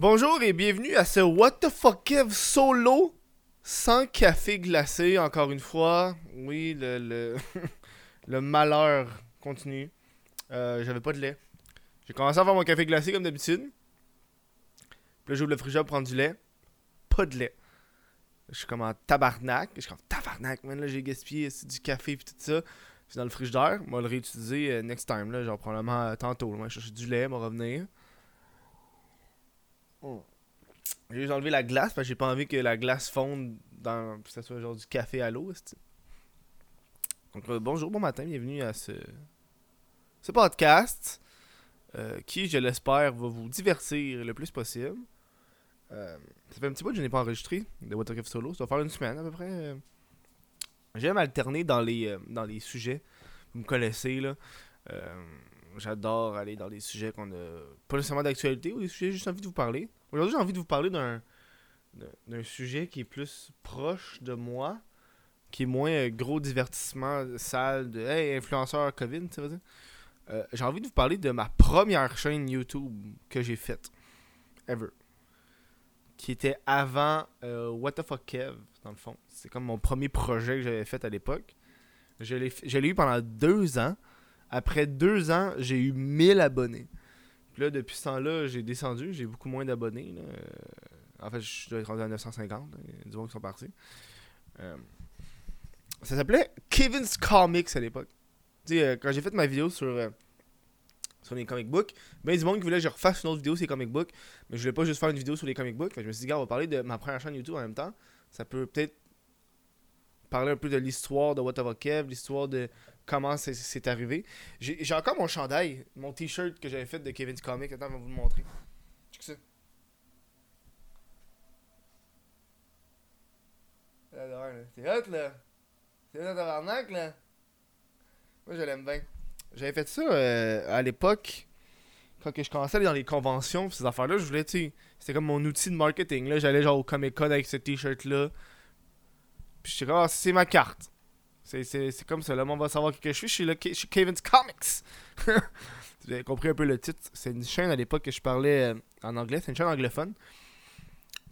Bonjour et bienvenue à ce What the fuck Kev solo sans café glacé, encore une fois. Oui, le, le, malheur continue. Euh, J'avais pas de lait. J'ai commencé à faire mon café glacé comme d'habitude. Puis là, j'ouvre le frigidaire pour prendre du lait. Pas de lait. Je suis comme en tabarnak. Je suis comme tabarnak, man. Là, j'ai gaspillé du café et tout ça. C'est dans le frigidaire. Moi, le réutiliser euh, next time. Là, genre probablement euh, tantôt. Moi, je cherche du lait, m'en revenir. J'ai juste enlevé la glace parce que j'ai pas envie que la glace fonde dans. ça soit genre du café à l'eau. Donc, euh, bonjour, bon matin, bienvenue à ce, ce podcast euh, qui, je l'espère, va vous divertir le plus possible. Euh, ça fait un petit bout que je n'ai pas enregistré de Watercraft Solo. Ça va faire une semaine à peu près. J'aime alterner dans les, dans les sujets. Vous me connaissez, là. J'adore aller dans des sujets qu'on a pas nécessairement d'actualité ou des sujets juste envie de vous parler. Aujourd'hui, j'ai envie de vous parler d'un d'un- sujet qui est plus proche de moi, qui est moins euh, gros divertissement sale de hey, influenceur COVID, tu vas-y. Euh, j'ai envie de vous parler de ma première chaîne YouTube que j'ai faite ever. Qui était avant euh, What the fuck Kev, dans le fond. C'est comme mon premier projet que j'avais fait à l'époque. Je l'ai eu pendant deux ans. Après deux ans, j'ai eu 1000 abonnés. Puis là, depuis ce temps-là, j'ai descendu. J'ai beaucoup moins d'abonnés. Euh, En fait, je dois être rendu à 950. là. Il y a du monde qui sont partis. Euh, ça s'appelait Kevin's Comics à l'époque. Tu sais, euh, quand j'ai fait ma vidéo sur, sur les comic books, ben du monde voulait que je refasse une autre vidéo sur les comic books. Mais je voulais pas juste faire une vidéo sur les comic books. Je me suis dit, gars, on va parler de ma première chaîne YouTube en même temps. Ça peut peut-être parler un peu de l'histoire de What Kev, l'histoire de comment c'est- arrivé. J'ai encore mon chandail, mon t-shirt que j'avais fait de Kevin's Comics. Attends, je vais vous le montrer. Check ça. Là, là. C'est hot, là. C'est hot, tabarnak, là. Moi, je l'aime bien. J'avais fait ça euh, à l'époque, quand que je commençais à aller dans les conventions, ces affaires-là, je voulais, tu sais, c'était comme mon outil de marketing, là. J'allais genre au Comic Con avec ce t-shirt-là. Puis j'étais comme, ah, c'est ma carte. C'est, comme ça, le monde va savoir qui que je suis. Je suis, le, Kevin's Comics. Vous avez compris un peu le titre. C'est une chaîne à l'époque que je parlais euh, en anglais. C'est une chaîne anglophone.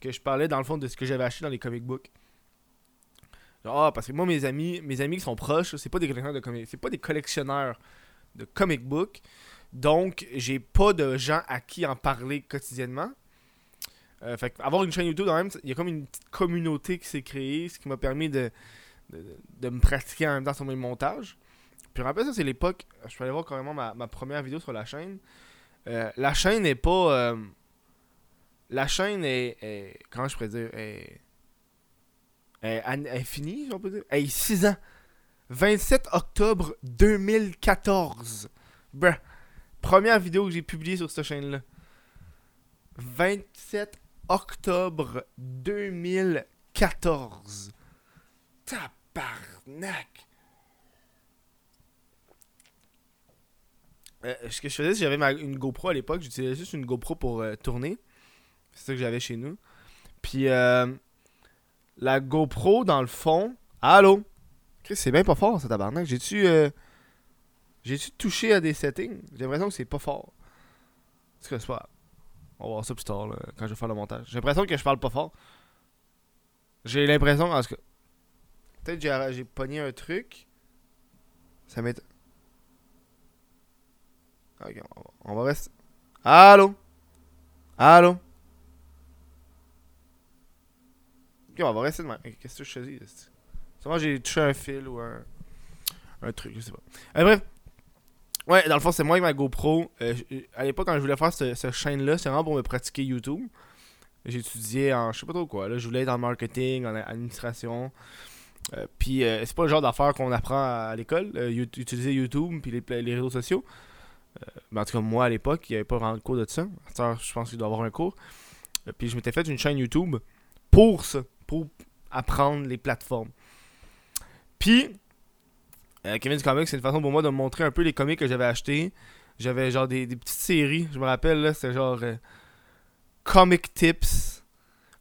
Que je parlais dans le fond de ce que j'avais acheté dans les comic books. Genre, ah, parce que moi, mes amis, mes amis qui sont proches, c'est pas des collectionneurs de comic, c'est pas des collectionneurs de comic books. Donc, j'ai pas de gens à qui en parler quotidiennement. Euh, fait avoir une chaîne YouTube, quand même, il y a comme une petite communauté qui s'est créée, ce qui m'a permis de, de, me pratiquer en même temps sur mes montages. Puis après ça, c'est l'époque, je peux aller voir carrément ma, ma première vidéo sur la chaîne. Euh, la chaîne n'est pas. euh, la chaîne est, Comment je pourrais dire est, est, est finie, si on peut dire? Elle est 6 ans. 27 octobre 2014. Bruh. Première vidéo que j'ai publiée sur cette chaîne-là. 27 octobre 2014. Tabarnak. Euh, ce que je faisais, j'avais une GoPro à l'époque. J'utilisais juste une GoPro pour euh, tourner. C'est ça que j'avais chez nous. Puis euh, la GoPro, dans le fond. Allô? C'est bien pas fort, ça tabarnak. J'ai-tu. euh, J'ai-tu touché à des settings? J'ai l'impression que c'est pas fort. C'est que c'est pas. On va voir ça plus tard, là, quand je vais faire le montage. J'ai l'impression que je parle pas fort. J'ai l'impression, en tout. J'ai- pogné un truc. Ça m'est. Ok, on va, rester. Allô? Allô? Ok, on va rester de même. Qu'est-ce que je choisis? Sûrement j'ai touché un fil ou un, un truc, je sais pas. Euh, bref. Ouais, dans le fond, c'est moi et ma GoPro. Euh, à l'époque, quand je voulais faire ce- cette chaîne-là, c'est vraiment pour me pratiquer YouTube. J'étudiais en je sais pas trop quoi. Là, je voulais être en marketing, en administration. Euh, puis euh, c'est pas le genre d'affaires qu'on apprend à, l'école. euh, utiliser YouTube puis les, réseaux sociaux. Mais en tout cas, moi à l'époque, il n'y avait pas vraiment de cours de ça. Je pense qu'il doit y avoir un cours. Puis je m'étais fait une chaîne YouTube pour ça, pour apprendre les plateformes. Puis, euh, Kevin's Comics, c'est une façon pour moi de montrer un peu les comics que j'avais achetés. J'avais genre des, des petites séries, je me rappelle, là, c'était genre Comic Tips,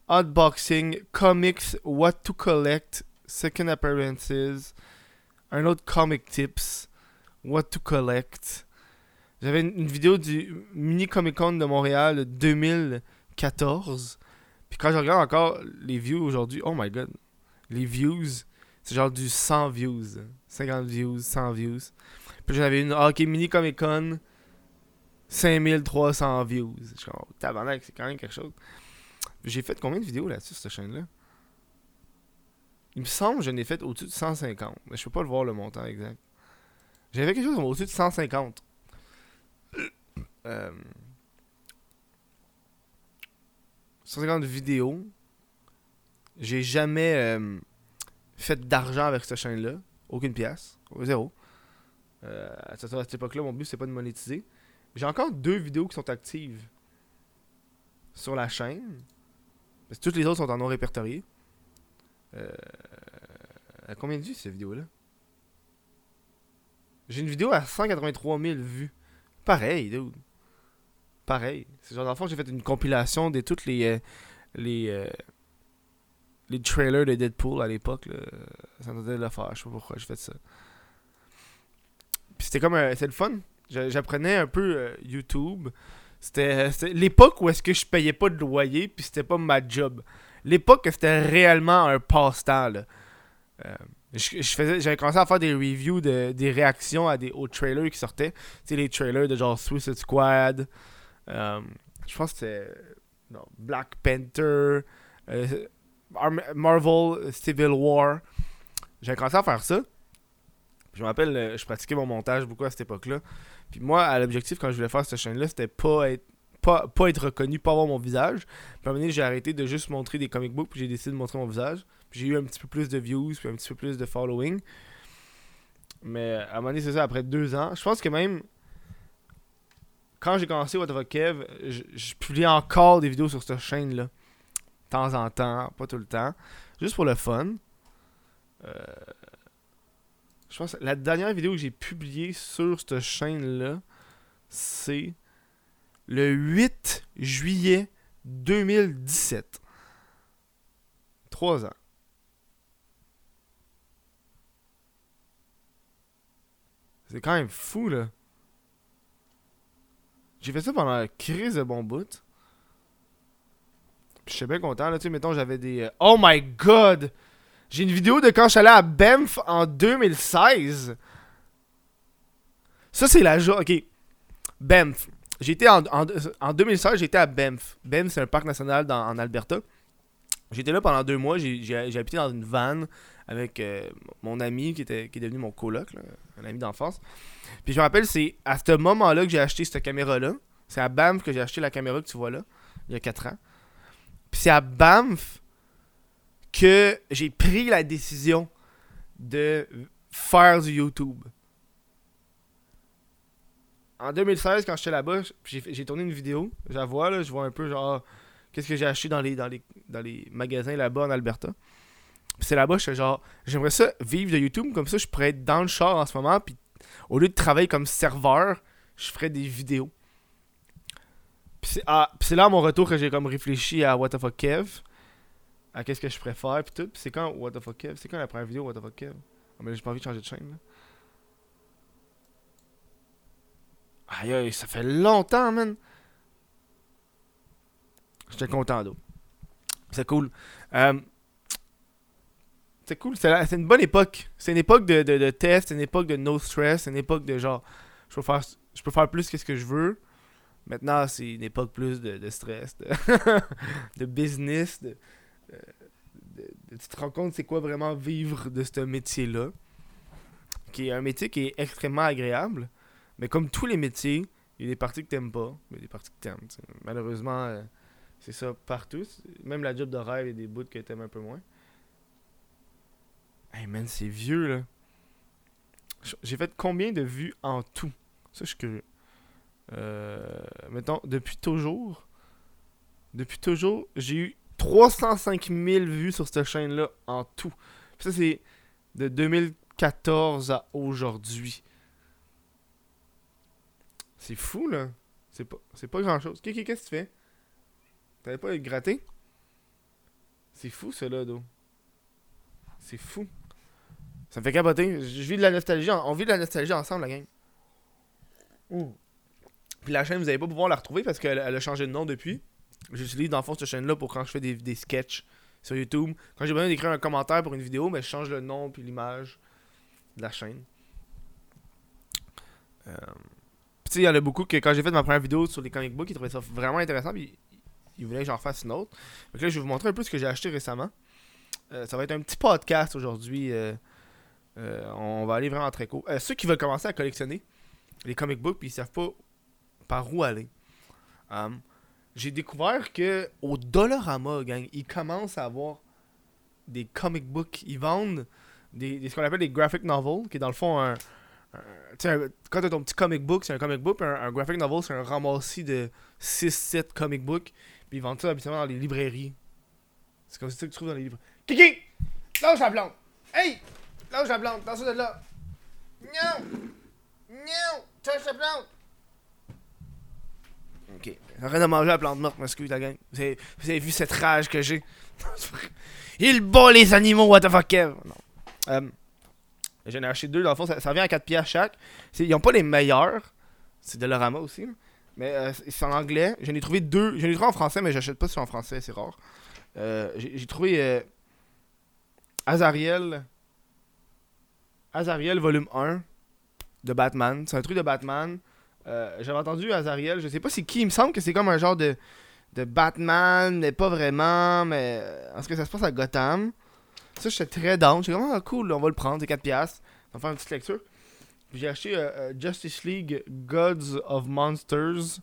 Unboxing, Comics, What to Collect, Second Appearances, un autre Comic Tips, What to Collect. J'avais une, vidéo du Mini Comic Con de Montréal de 2014. Puis quand je regarde encore les views aujourd'hui, oh my god. Les views, c'est genre du 100 views. 50 views, 100 views. Puis j'en avais une Hockey Mini Comic Con. 5300 views. Je suis comme, oh, tabarnak, c'est quand même quelque chose. J'ai fait combien de vidéos là-dessus, cette chaîne-là? Il me semble que je n'ai fait au-dessus de 150. Mais je peux pas le voir le montant exact. J'avais quelque chose au-dessus de 150. Euh, 150 vidéos. J'ai jamais euh, fait d'argent avec cette chaîne-là. Aucune pièce. Zéro. Euh, à cette époque-là, mon but, c'est pas de monétiser. J'ai encore deux vidéos qui sont actives sur la chaîne. Toutes les autres sont en non répertorié. Euh, combien de vues cette vidéo-là? J'ai une vidéo à 183 000 vues. Pareil, dude. Pareil. C'est genre, dans le fond, j'ai fait une compilation de toutes les. Euh, les. Euh, les trailers de Deadpool à l'époque. Ça me donnait de le faire. Je sais pas pourquoi j'ai fait ça. Puis c'était comme. c'était le fun. J'apprenais un peu euh, YouTube. C'était l'époque où est-ce que je payais pas de loyer puis c'était pas ma job. L'époque c'était réellement un passe-temps. Euh, j'avais commencé à faire des reviews de, des réactions à des trailers qui sortaient. Tu sais, les trailers de genre Suicide Squad. Euh, je pense que c'était Black Panther. Marvel Civil War. J'avais commencé à faire ça. Je me rappelle, je pratiquais mon montage beaucoup à cette époque-là. Puis moi, l'objectif quand je voulais faire cette chaîne-là, c'était pas être pas, être reconnu, pas avoir mon visage. Puis à un moment donné, j'ai arrêté de juste montrer des comic books, puis j'ai décidé de montrer mon visage. Puis j'ai eu un petit peu plus de views, puis un petit peu plus de following. Mais à un moment donné, c'est ça, après deux ans. Je pense que même quand j'ai commencé What Kev, je, je publiais encore des vidéos sur cette chaîne-là. De temps en temps, pas tout le temps. Juste pour le fun. Euh, je pense que la dernière vidéo que j'ai publiée sur cette chaîne-là, c'est le 8 juillet 2017. Trois ans. C'est quand même fou, là. J'ai fait ça pendant la crise de bon bout. Je suis bien content, là. Tu sais, mettons, j'avais des. Euh, oh my god! J'ai une vidéo de quand je suis allé à Banff en 2016. Ça, c'est la joie. Ok. Banff. J'étais en, en, en 2016, j'étais à Banff. Banff, c'est un parc national en Alberta. J'étais là pendant deux mois. J'ai habité dans une van avec euh, mon ami qui, était, qui est devenu mon coloc, un ami d'enfance. Puis je me rappelle, c'est à ce moment-là que j'ai acheté cette caméra-là. C'est à Banff que j'ai acheté la caméra que tu vois là, il y a 4 ans. Puis c'est à Banff que j'ai pris la décision de faire du YouTube. En 2016, quand j'étais là-bas, j'ai tourné une vidéo. Je la vois, là, je vois un peu genre qu'est-ce que j'ai acheté dans les, magasins là-bas en Alberta. c'est là-bas, je genre, j'aimerais ça vivre de YouTube, comme ça je pourrais être dans le char en ce moment, puis au lieu de travailler comme serveur, je ferais des vidéos. Puis c'est là à mon retour que j'ai comme réfléchi à What the fuck Kev à qu'est-ce que je préfère puis tout. c'est quand What the fuck Kev? C'est quand la première vidéo What the fuck Kev? Ah, mais j'ai pas envie de changer de chaîne là. Aïe aïe, ça fait longtemps, man. J'étais content d'eau. C'est cool. Euh, c'est cool, c'est une bonne époque. C'est une époque de, de, test, c'est une époque de no stress, c'est une époque de genre, je peux faire, je peux faire plus que ce que je veux. Maintenant, c'est une époque plus de, stress, de, business, de, tu te rends compte c'est quoi vraiment vivre de ce métier-là. Qui est un métier qui est extrêmement agréable. Mais comme tous les métiers, il y a des parties que t'aimes pas, mais des parties que t'aimes. Malheureusement, euh, c'est ça partout. Même la job de rêve, il y a des bouts que t'aimes un peu moins. Hey man, c'est vieux là. J'ai fait combien de vues en tout? Ça, je suis curieux. Euh, mettons, depuis toujours. Depuis toujours, j'ai eu 305 000 vues sur cette chaîne-là en tout. ça, c'est de 2014 à aujourd'hui. C'est fou, là. C'est pas, c'est pas grand-chose. Qu'est-ce que tu fais? T'avais pas gratté? C'est fou, cela, là C'est fou. Ça me fait capoter. Je vis de la nostalgie. On vit de la nostalgie ensemble, la gang. Puis la chaîne, vous allez pas pouvoir la retrouver parce qu'elle a changé de nom depuis. J'utilise dans le fond cette chaîne-là pour quand je fais des, des sketchs sur YouTube. Quand j'ai besoin d'écrire un commentaire pour une vidéo, mais je change le nom puis l'image de la chaîne. Euh, tu sais, il y en a beaucoup que quand j'ai fait ma première vidéo sur les comic books, ils trouvaient ça vraiment intéressant. Puis ils voulaient que j'en fasse une autre. Donc là, je vais vous montrer un peu ce que j'ai acheté récemment. Euh, ça va être un petit podcast aujourd'hui. Euh, euh, on va aller vraiment très court. ceux qui veulent commencer à collectionner les comic books puis ils savent pas par où aller. j'ai découvert que au Dollarama, gang, ils commencent à avoir des comic books. Ils vendent des, ce qu'on appelle des graphic novels, qui est dans le fond un. Sais quand t'as ton petit comic book, c'est un comic book, un, un graphic novel, c'est un ramassis de 6-7 comic books. Puis ils vendent ça habituellement dans les librairies. C'est comme ça que tu trouves dans les livres. Kiki! Lâche la plante! Hey! Lâche la plante! Dans ça de là! Non! Non! Touche la plante! Ok. J'arrête de manger la plante morte, m'excuse la gang. Vous avez, vous avez vu cette rage que j'ai? Il bat les animaux, what the fuck, Kev! Non. Euh, J'en ai acheté deux, dans le fond, ça, ça vient à 4 pièces chaque. Ils ont pas les meilleurs. C'est de l'orama aussi. Mais euh, c'est en anglais. J'en ai trouvé deux. J'en ai trouvé en français, mais j'achète pas sur en français, c'est rare. Euh, j'ai trouvé euh, Azariel. Azariel volume 1 de Batman. C'est un truc de Batman. J'avais entendu Azariel, je sais pas c'est qui, il me semble que c'est comme un genre de, de Batman, mais pas vraiment, mais en ce que ça se passe à Gotham. Ça, j'étais très down. J'étais comme, ah, cool, on va le prendre, c'est 4$. On va faire une petite lecture. J'ai acheté euh, euh, Justice League Gods of Monsters.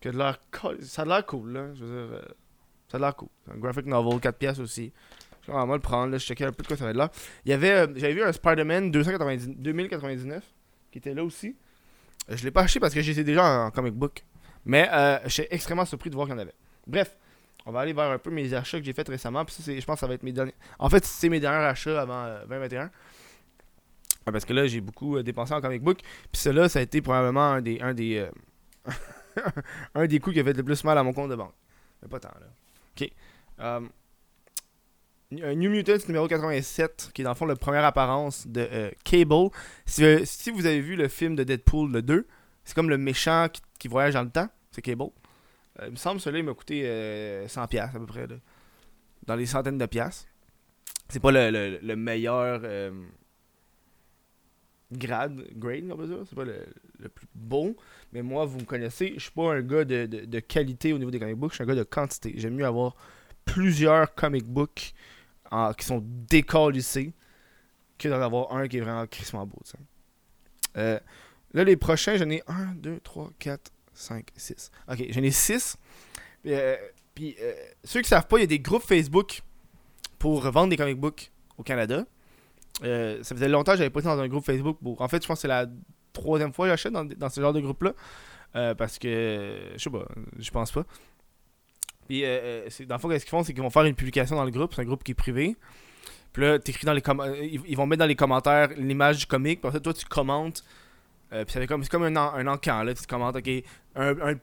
Que de l'air ça a l'air cool, là. Je veux dire, euh, ça a l'air cool. Un graphic novel, 4 pièces aussi. Je vais le prendre, là. Je checkais un peu de quoi ça va être là. Il y avait, j'avais vu un Spider-Man 2099 qui était là aussi. Je l'ai pas acheté parce que j'étais déjà en, comic book. Mais j'étais extrêmement surpris de voir qu'il y en avait. Bref, on va aller vers un peu mes achats que j'ai fait récemment. Puis je pense que ça va être mes derniers. En fait, c'est mes derniers achats avant 2021. Parce que là, j'ai beaucoup euh, dépensé en comic book. Puis cela, ça a été probablement un des, un des, euh, un des coups qui a fait le plus mal à mon compte de banque. Mais pas tant, là. Ok. New Mutants numéro 87, qui est dans le fond la première apparence de Cable. Si, vous avez vu le film de Deadpool, le 2, c'est comme le méchant qui, voyage dans le temps. C'est Cable. Il me semble que celui-là, il m'a coûté 100$ à peu près. Dans les centaines de piastres. C'est pas le, le, le meilleur grade, grade, on va dire. C'est pas le, plus beau. Mais moi, vous me connaissez, je suis pas un gars de, de, qualité au niveau des comic books, je suis un gars de quantité. J'aime mieux avoir plusieurs comic books qui sont décalissés que d'en avoir un qui est vraiment crissement beau. Euh, là, les prochains, j'en ai 1, 2, 3, 4, 5, 6. Ok, j'en ai 6. Euh, puis, euh, ceux qui savent pas, il y a des groupes Facebook pour vendre des comic books au Canada. Euh, ça faisait longtemps que j'avais pas été dans un groupe Facebook. En fait, je pense que c'est la troisième fois que j'achète dans, ce genre de groupe-là. Euh, parce que, je sais pas, je pense pas. Puis, euh, dans le fond, ce qu'ils font, c'est qu'ils vont faire une publication dans le groupe. C'est un groupe qui est privé. Puis là, t'écris dans les ils, vont mettre dans les commentaires l'image du comic. Puis toi, tu commentes. Puis c'est comme, comme un, un encan. Là. Tu commentes, OK,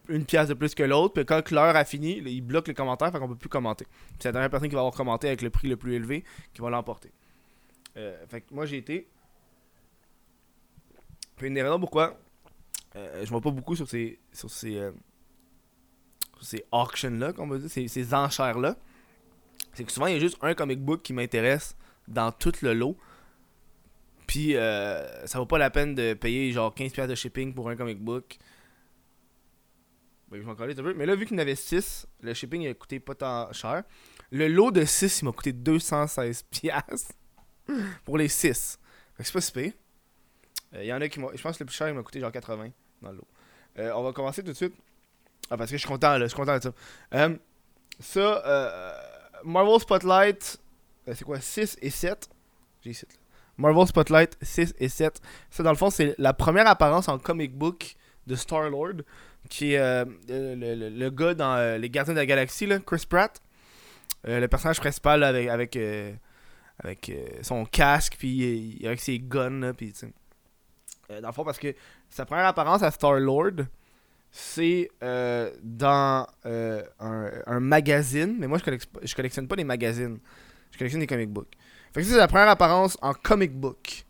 une pièce de plus que l'autre. Puis quand l'heure a fini, ils bloquent les commentaires. Fait qu'on peut plus commenter. Puis c'est la dernière personne qui va avoir commenté avec le prix le plus élevé qui va l'emporter. Euh, fait que moi, j'ai été. Puis une des raisons pourquoi euh, je vois pas beaucoup sur ces. sur ces. Euh, ces auctions-là, qu'on va dire, ces, ces enchères-là. C'est que souvent, il y a juste un comic book qui m'intéresse dans tout le lot. Puis, ça vaut pas la peine de payer genre 15$ de shipping pour un comic book. Ben, je vais un peu. Mais là, vu qu'il y en avait 6, le shipping a coûté pas tant cher. Le lot de 6, il m'a coûté 216$ pour les 6. Fait que c'est pas si pire. Il euh, y en a qui m'ont. Je pense que le plus cher, il m'a coûté genre 80 dans l'eau. Euh, on va commencer tout de suite. Ah, parce que je suis content, là. Je suis content de ça. Euh, ça, Marvel Spotlight. c'est quoi 6 et 7 J'ai ici. Marvel Spotlight 6 et 7. Ça, dans le fond, c'est la première apparence en comic book de Star-Lord. Qui est le, le, gars dans Les Gardiens de la Galaxie, là, Chris Pratt. le personnage principal avec. euh, son casque, puis euh, avec ses guns, là, puis euh, dans le fond, parce que sa première apparence à Star-Lord, c'est dans un, magazine, mais moi je collectionne, je collectionne pas les magazines, je collectionne des comic books. Fait que c'est la première apparence en comic book.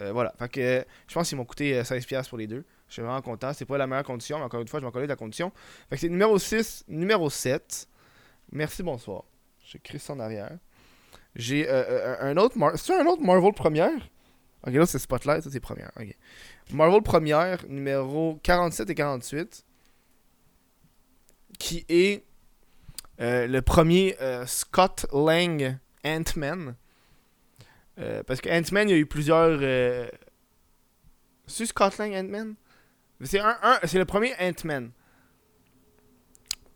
voilà, fait que je pense qu'ils m'ont coûté 16$ pour les deux. Je suis vraiment content. C'est pas la meilleure condition, mais encore une fois, je m'en connais de la condition. Fait que c'est numéro 6, numéro 7. Merci, bonsoir. J'écris ça en arrière. J'ai euh, euh, un autre. Mar c'est un autre Marvel première? Ok, là c'est Spotlight, ça c'est première. Ok. Marvel première, numéro 47 et 48. Qui est euh, le premier Scott Lang Ant-Man. parce que Ant-Man, il y a eu plusieurs. C'est Scott Lang Ant-Man? C'est un, le premier Ant-Man.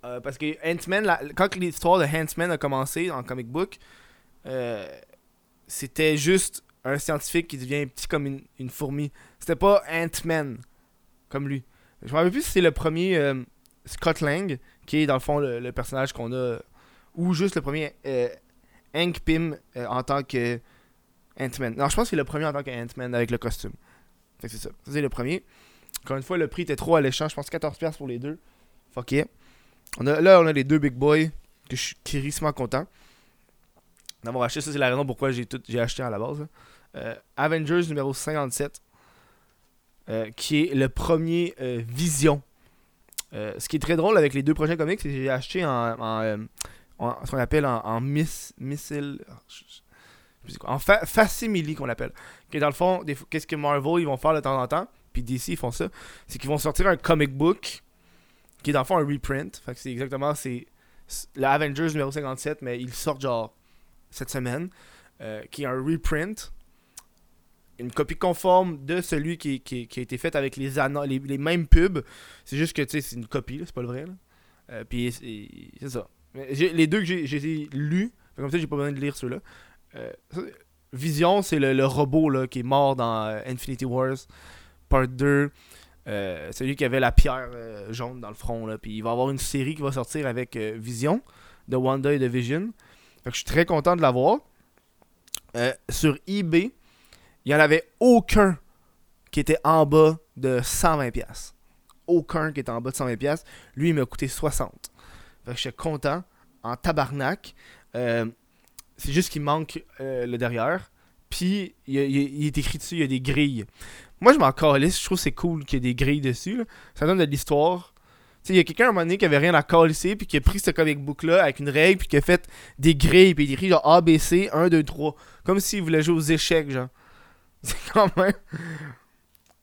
parce que Ant-Man, quand l'histoire de Ant-Man a commencé en comic book, euh, c'était juste un scientifique qui devient petit comme une, fourmi. C'était pas Ant-Man comme lui. Je me rappelle plus si c'est le premier euh, Scott Lang, qui est dans le fond le, personnage qu'on a, ou juste le premier euh, Hank Pym en tant que Ant-Man. Non, je pense que c'est le premier en tant que Ant-Man avec le costume. c'est ça. c'est le premier. Encore une fois, le prix était trop alléchant. Je pense 14$ pour les deux. Fuck yeah. On a, là, on a les deux big boys que je suis crissement content d'avoir acheté. Ça, c'est la raison pourquoi j'ai tout j'ai acheté à la base. Euh, Avengers numéro 57, euh, qui est le premier euh, Vision. ce qui est très drôle avec les deux prochains comics, c'est que j'ai acheté en, en, ce qu'on appelle en, miss, missile. En fa facsimile qu'on l'appelle. Qui dans le fond, qu'est-ce que Marvel ils vont faire de temps en temps, puis DC ils font ça, c'est qu'ils vont sortir un comic book qui est dans le fond un reprint. Fait que c'est exactement c'est l'Avengers numéro 57, mais ils sortent genre cette semaine, euh, qui est un reprint, une copie conforme de celui qui, a été fait avec les, les, les mêmes pubs. C'est juste que c'est une copie, c'est pas le vrai. Euh, puis c'est ça. Les deux que j'ai lus, comme ça j'ai pas besoin de lire ceux-là. Euh, Vision, c'est le, robot là, qui est mort dans Infinity Wars, part 2. celui qui avait la pierre jaune dans le front. Là. Puis il va avoir une série qui va sortir avec Vision, de Wanda et de Vision. Fait que je suis très content de l'avoir. Euh, sur eBay, il n'y en avait aucun qui était en bas de 120$. Aucun qui était en bas de 120$. Lui, il m'a coûté 60$. Fait que je suis content. En tabarnak. Euh, c'est juste qu'il manque euh, le derrière. Puis, il, est écrit dessus, il y a des grilles. Moi, je m'en calisse. Je trouve que c'est cool qu'il y ait des grilles dessus. Ça donne de l'histoire il y a quelqu'un à un moment donné qui avait rien à coller puis qui a pris ce comic book-là avec une règle, puis qui a fait des grilles, puis il écrit genre ABC 1, 2, 3. Comme s'il voulait jouer aux échecs, genre. C'est quand même.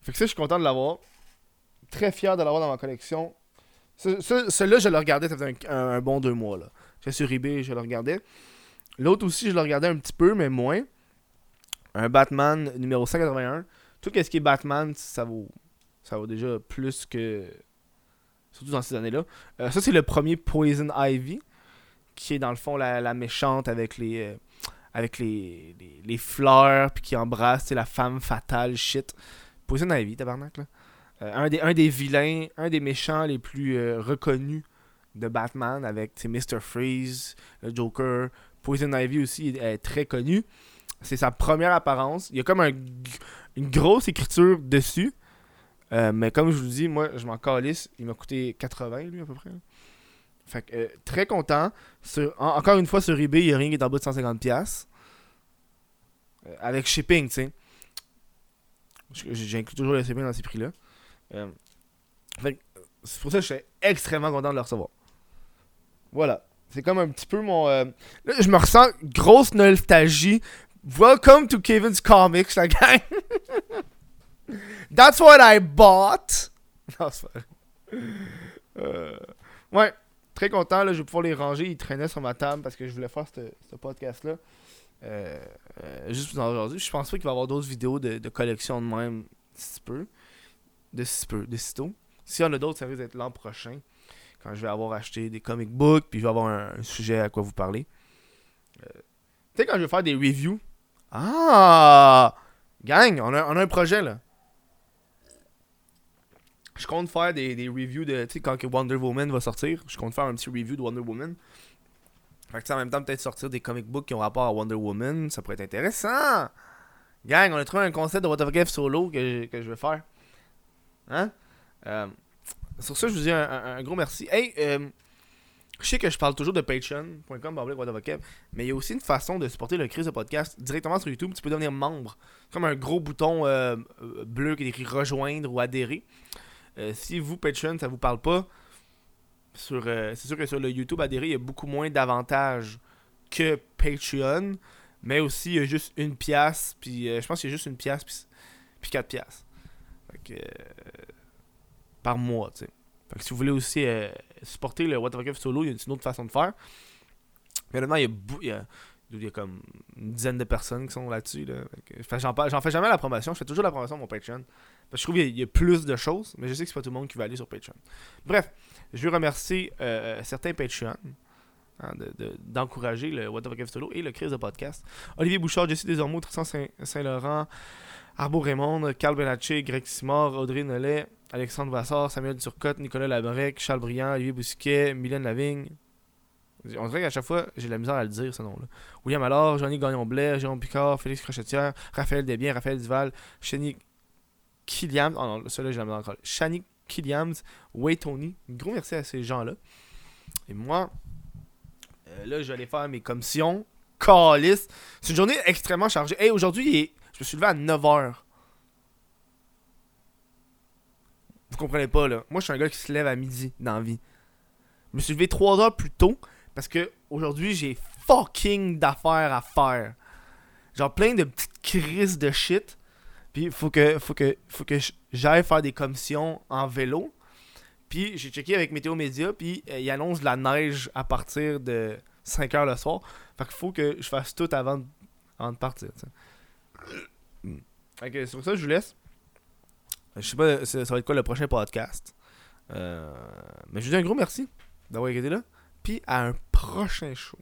Fait que ça, je suis content de l'avoir. Très fier de l'avoir dans ma collection. Celui-là, je le regardais, ça faisait un, bon deux mois. J'étais sur eBay, je le regardais. L'autre aussi, je le regardais un petit peu, mais moins. Un Batman numéro 181. Tout ce qui est Batman, ça vaut, ça vaut déjà plus que surtout dans ces années-là. Euh, ça, c'est le premier Poison Ivy, qui est dans le fond la, méchante avec les, euh, avec les, les, fleurs, puis qui embrasse la femme fatale, shit. Poison Ivy, tabarnak, là. Euh, un, des, un des vilains, un des méchants les plus reconnus de Batman, avec Mr. Freeze, le Joker. Poison Ivy aussi est, très connu. C'est sa première apparence. Il y a comme une grosse écriture dessus. Euh, mais comme je vous dis, moi, je m'en calisse. Il m'a coûté 80, lui, à peu près. Fait que, euh, très content. encore une fois, sur eBay, il y a rien qui est en bas de 150$. Euh, avec shipping, tu sais. J'inclus toujours le shipping dans ces prix-là. C'est pour ça que je suis extrêmement content de le recevoir. Voilà. C'est comme un petit peu mon. Là, je me ressens grosse nostalgie. Welcome to Kevin's Comics, la gang! That's what I bought. Non, c'est pas euh, Ouais, très content. Là, je vais pouvoir les ranger. Ils traînaient sur ma table parce que je voulais faire ce podcast-là. Euh, euh, juste pour aujourd'hui. Je pense pas qu'il va y avoir d'autres vidéos de, de, collection de même, si peu. De si peu, de sitôt. S'il y en a d'autres, ça risque d'être l'an prochain. Quand je vais avoir acheté des comic books, puis je vais avoir un, sujet à quoi vous parler. tu sais, quand je vais faire des reviews. Ah! Gang, on a, on a un projet là je compte faire des, des reviews de. Tu sais, quand Wonder Woman va sortir, je compte faire un petit review de Wonder Woman. Fait que en même temps, peut-être sortir des comic books qui ont rapport à Wonder Woman, ça pourrait être intéressant. Gang, on a trouvé un concept de What solo que, que je vais faire. Hein? Euh, sur ça, je vous dis un, gros merci. Hey, euh, Je sais que je parle toujours de patreon.com, mais il y a aussi une façon de supporter le Crise de podcast directement sur YouTube. Tu peux devenir membre. Comme un gros bouton euh, bleu qui est écrit rejoindre ou adhérer. Si vous, Patreon, ça vous parle pas, sur, c'est sûr que sur le YouTube adhérer, il y a beaucoup moins d'avantages que Patreon. Mais aussi, il y a juste une pièce, puis je pense qu'il y a juste une pièce, puis, puis quatre pièces. Par mois, tu sais. Fait que si vous voulez aussi euh, supporter le What the Fuck solo, il y a une autre façon de faire. Mais il y a, il y a, comme une dizaine de personnes qui sont là-dessus. Là. J'en fais jamais la promotion, je fais toujours la promotion de mon Patreon. Parce que je trouve qu'il y, a plus de choses, mais je sais que c'est pas tout le monde qui va aller sur Patreon. Bref, je veux remercier euh, certains Patreons. Hein, d'encourager le What the Fuck solo et le crise de podcast. Olivier Bouchard, Jesse Desormeaux, Tristan Saint-Laurent, Arbo Raymond, Carl Benacci, Greg Simard, Audrey Nollet, Alexandre Vassar, Samuel Turcotte, Nicolas Labrec, Charles Briand, Olivier Bousquet, Mylène Lavigne. On dirait qu'à chaque fois, j'ai la misère à le dire, ce nom-là. William Allard, Johnny Gagnon-Blais, Jérôme Picard, Félix Crochetière, Raphaël Desbiens, Raphaël Duval, Shani Killiams. Oh non, celui-là, j'ai la misère encore. Shani Killiams, Way Tony. Gros merci à ces gens-là. Et moi, euh, là, je vais aller faire mes commissions. Calice. C'est une journée extrêmement chargée. Hey, aujourd'hui, je me suis levé à 9h. Vous comprenez pas, là. Moi, je suis un gars qui se lève à midi dans la vie. Je me suis levé 3 heures plus tôt parce que aujourd'hui, j'ai fucking d'affaires à faire. Genre plein de petites crises de shit. Puis faut que faut que faut que j'aille faire des commissions en vélo. Puis j'ai checké avec Météo Média, puis euh, il annonce de la neige à partir de 5 heures le soir. Fait qu'il faut que je fasse tout avant de, avant de partir. Ok, sur ça, je vous laisse. Je sais pas ça va être quoi le prochain podcast. Euh, mais je vous dis un gros merci d'avoir été là. Puis à un prochain show.